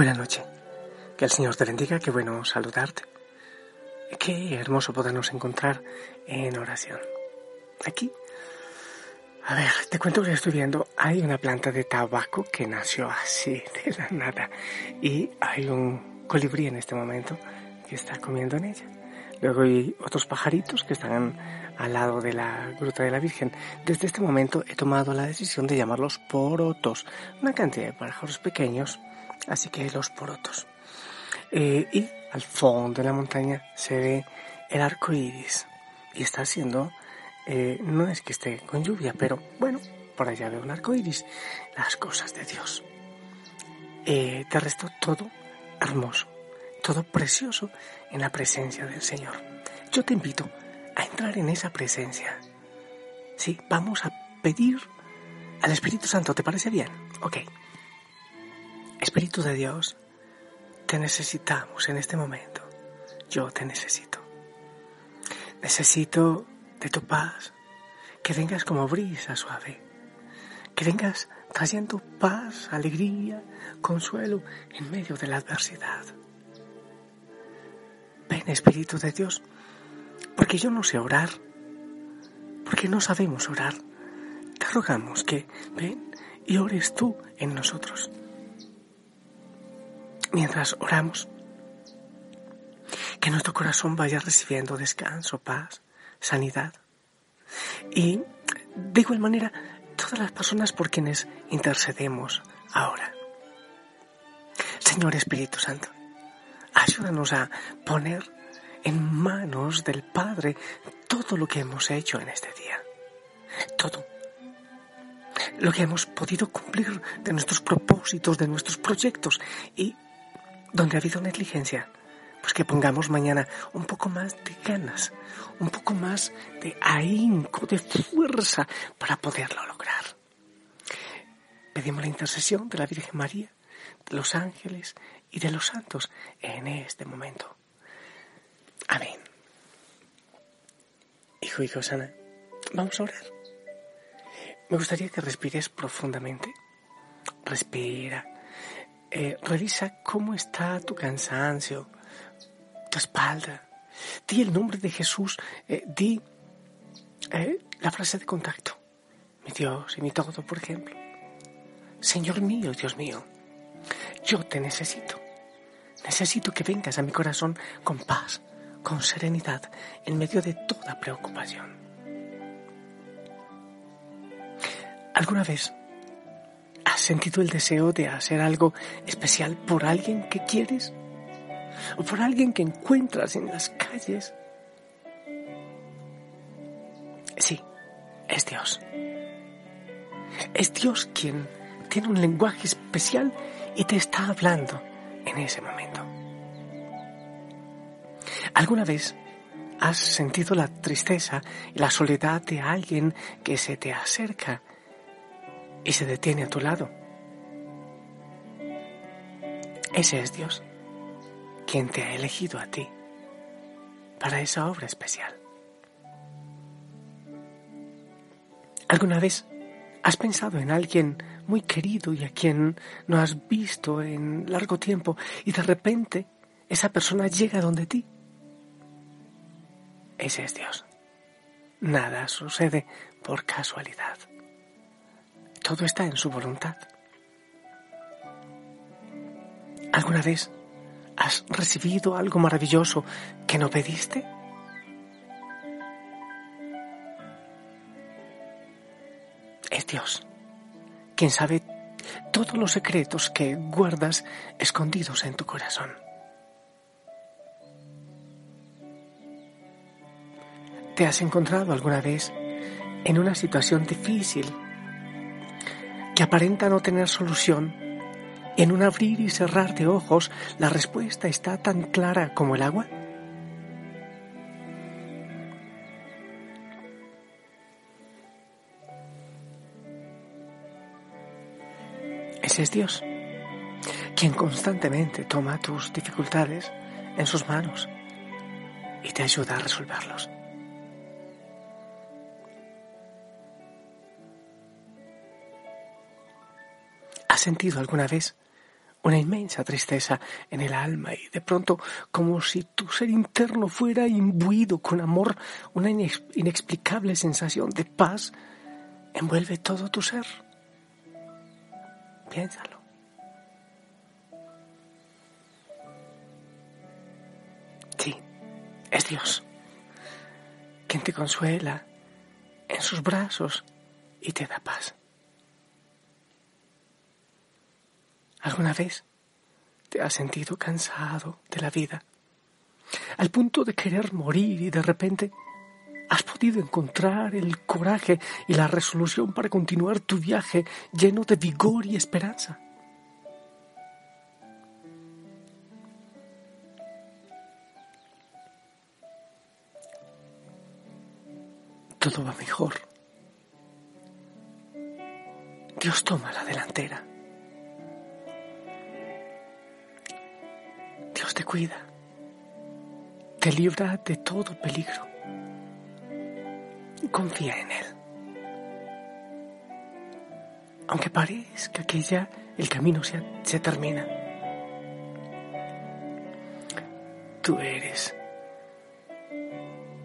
Buenas noches. Que el Señor te bendiga, qué bueno saludarte. Qué hermoso podernos encontrar en oración. Aquí, a ver, te cuento que estoy viendo, hay una planta de tabaco que nació así, de la nada, y hay un colibrí en este momento que está comiendo en ella. Luego hay otros pajaritos que están al lado de la Gruta de la Virgen. Desde este momento he tomado la decisión de llamarlos porotos, una cantidad de pájaros pequeños, así que los porotos. Eh, y al fondo de la montaña se ve el arco iris y está haciendo, eh, no es que esté con lluvia, pero bueno, por allá veo un arco iris, las cosas de Dios. Eh, te resto todo hermoso, todo precioso en la presencia del Señor. Yo te invito a entrar en esa presencia. Sí, vamos a pedir al Espíritu Santo, ¿te parece bien? Ok. Espíritu de Dios, te necesitamos en este momento. Yo te necesito. Necesito de tu paz, que vengas como brisa suave, que vengas trayendo paz, alegría, consuelo en medio de la adversidad. Ven, Espíritu de Dios, porque yo no sé orar, porque no sabemos orar. Te rogamos que ven y ores tú en nosotros. Mientras oramos, que nuestro corazón vaya recibiendo descanso, paz, sanidad. Y de igual manera, todas las personas por quienes intercedemos ahora. Señor Espíritu Santo, ayúdanos a poner en manos del Padre todo lo que hemos hecho en este día. Todo. Lo que hemos podido cumplir de nuestros propósitos, de nuestros proyectos y donde ha habido negligencia, pues que pongamos mañana un poco más de ganas, un poco más de ahínco, de fuerza para poderlo lograr. Pedimos la intercesión de la Virgen María, de los ángeles y de los santos en este momento. Amén. Hijo y Josana, vamos a orar. Me gustaría que respires profundamente. Respira. Eh, revisa cómo está tu cansancio, tu espalda. Di el nombre de Jesús. Eh, di eh, la frase de contacto. Mi Dios y mi todo, por ejemplo. Señor mío, Dios mío, yo te necesito. Necesito que vengas a mi corazón con paz, con serenidad en medio de toda preocupación. ¿Alguna vez has sentido el deseo de hacer algo especial por alguien que quieres? ¿O por alguien que encuentras en las calles? Sí, es Dios. Es Dios quien tiene un lenguaje especial y te está hablando en ese momento. ¿Alguna vez has sentido la tristeza y la soledad de alguien que se te acerca y se detiene a tu lado? Ese es Dios, quien te ha elegido a ti para esa obra especial. ¿Alguna vez has pensado en alguien muy querido y a quien no has visto en largo tiempo y de repente esa persona llega donde ti? Ese es Dios. Nada sucede por casualidad. Todo está en su voluntad. ¿Alguna vez has recibido algo maravilloso que no pediste? Es Dios quien sabe todos los secretos que guardas escondidos en tu corazón. ¿Te has encontrado alguna vez en una situación difícil que aparenta no tener solución? En un abrir y cerrar de ojos, la respuesta está tan clara como el agua. Ese es Dios, quien constantemente toma tus dificultades en sus manos y te ayuda a resolverlos. ¿Has sentido alguna vez una inmensa tristeza en el alma y de pronto como si tu ser interno fuera imbuido con amor, una inexplicable sensación de paz envuelve todo tu ser. Piénsalo. Sí, es Dios quien te consuela en sus brazos y te da paz. ¿Alguna vez te has sentido cansado de la vida? Al punto de querer morir y de repente has podido encontrar el coraje y la resolución para continuar tu viaje lleno de vigor y esperanza. Todo va mejor. Dios toma la delantera. Te cuida, te libra de todo peligro. Confía en Él. Aunque parezca que ya el camino se, se termina, tú eres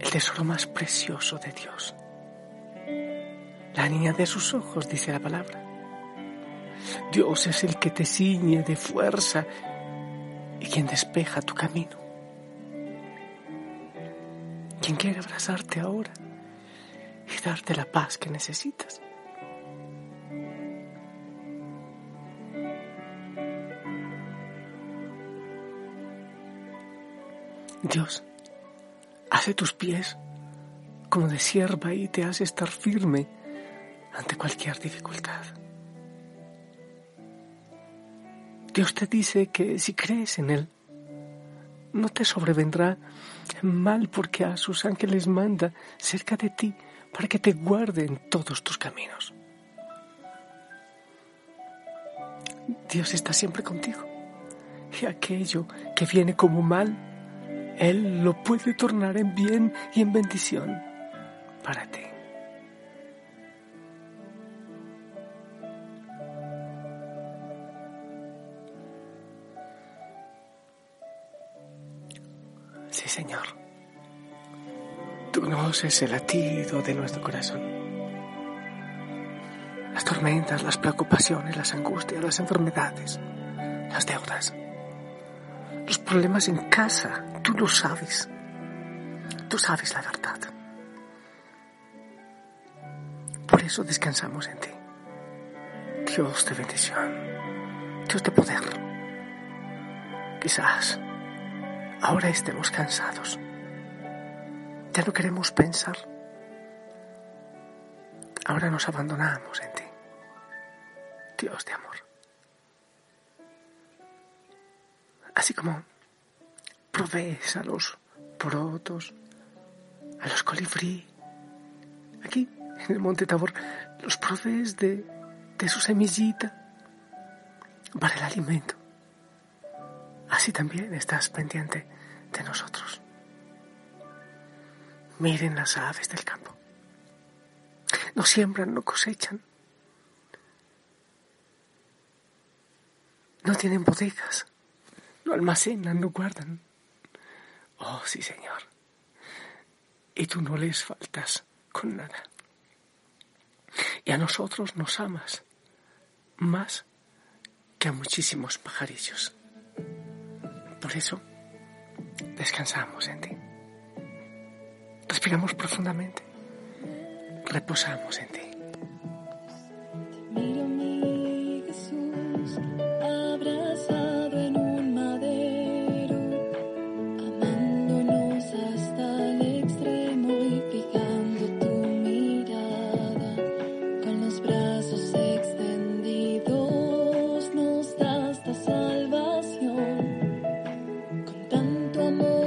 el tesoro más precioso de Dios. La niña de sus ojos, dice la palabra. Dios es el que te ciñe de fuerza y quien despeja tu camino. Quien quiere abrazarte ahora y darte la paz que necesitas. Dios hace tus pies como de sierva y te hace estar firme ante cualquier dificultad. Dios te dice que si crees en Él, no te sobrevendrá mal porque a sus ángeles manda cerca de ti para que te guarden todos tus caminos. Dios está siempre contigo y aquello que viene como mal, Él lo puede tornar en bien y en bendición para ti. Tú conoces el latido de nuestro corazón. Las tormentas, las preocupaciones, las angustias, las enfermedades, las deudas, los problemas en casa, tú lo sabes. Tú sabes la verdad. Por eso descansamos en ti. Dios de bendición, Dios de poder. Quizás ahora estemos cansados. Ya no queremos pensar. Ahora nos abandonamos en ti, Dios de amor. Así como provees a los porotos, a los colibrí, aquí en el monte Tabor, los provees de, de su semillita para el alimento así también estás pendiente de nosotros. Miren las aves del campo. No siembran, no cosechan. No tienen bodegas, no almacenan, no guardan. Oh, sí, Señor. Y tú no les faltas con nada. Y a nosotros nos amas más que a muchísimos pajarillos. Por eso, descansamos en ti. Respiramos profundamente. Reposamos en ti. Mira a mí, Jesús, abrazado en un madero, amándonos hasta el extremo y fijando tu mirada con los brazos extendidos, nos das la salvación con tanto amor.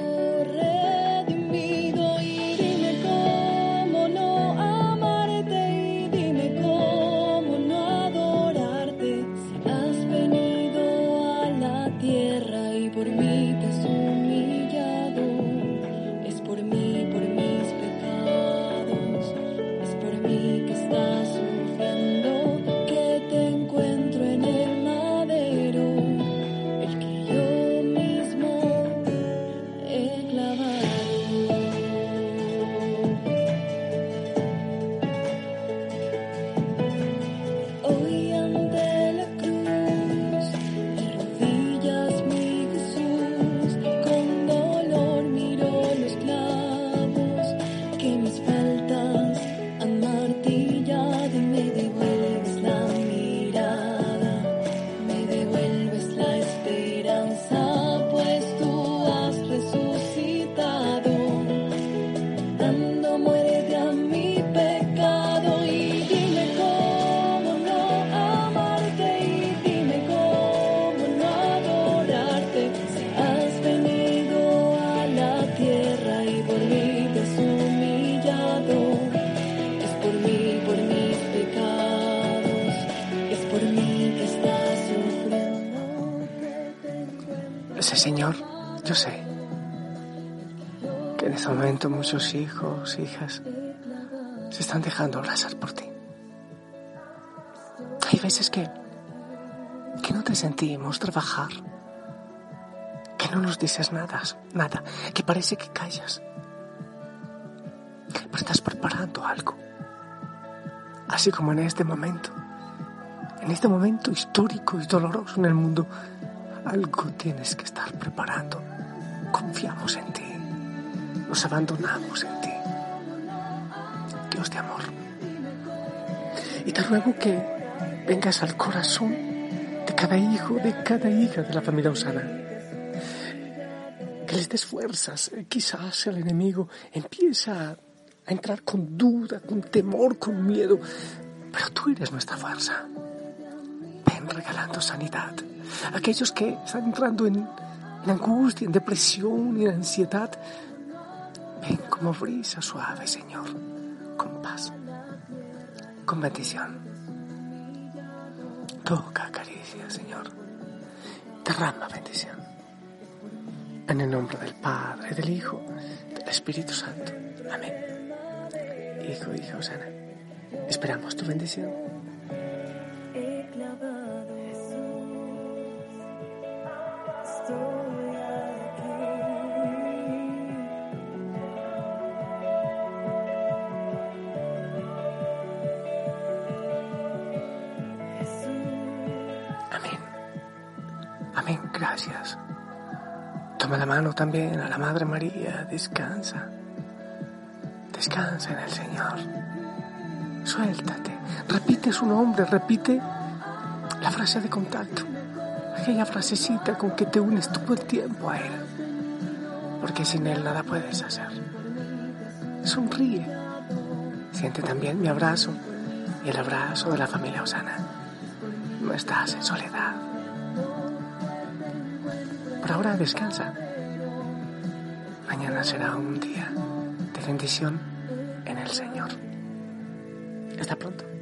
Señor, yo sé que en este momento muchos hijos, hijas, se están dejando abrazar por ti. Hay veces que, que no te sentimos trabajar, que no nos dices nada, nada, que parece que callas, pero estás preparando algo, así como en este momento, en este momento histórico y doloroso en el mundo, algo tienes que estar preparando. Confiamos en ti, nos abandonamos en ti, Dios de amor. Y te ruego que vengas al corazón de cada hijo, de cada hija de la familia Osana. Que les des fuerzas. Quizás el enemigo empieza a entrar con duda, con temor, con miedo. Pero tú eres nuestra fuerza. Ven regalando sanidad. Aquellos que están entrando en, en angustia, en depresión en ansiedad. Ven como brisa suave, Señor, con paz, con bendición. Toca, acaricia, Señor. Derrama bendición. En el nombre del Padre, del Hijo, del Espíritu Santo. Amén. Hijo, hija Osana, esperamos tu bendición. Gracias. Toma la mano también a la Madre María, descansa. Descansa en el Señor. Suéltate, repite su nombre, repite la frase de contacto, aquella frasecita con que te unes todo el tiempo a Él, porque sin Él nada puedes hacer. Sonríe, siente también mi abrazo y el abrazo de la familia Osana. No estás en soledad. Por ahora descansa. Mañana será un día de bendición en el Señor. Hasta pronto.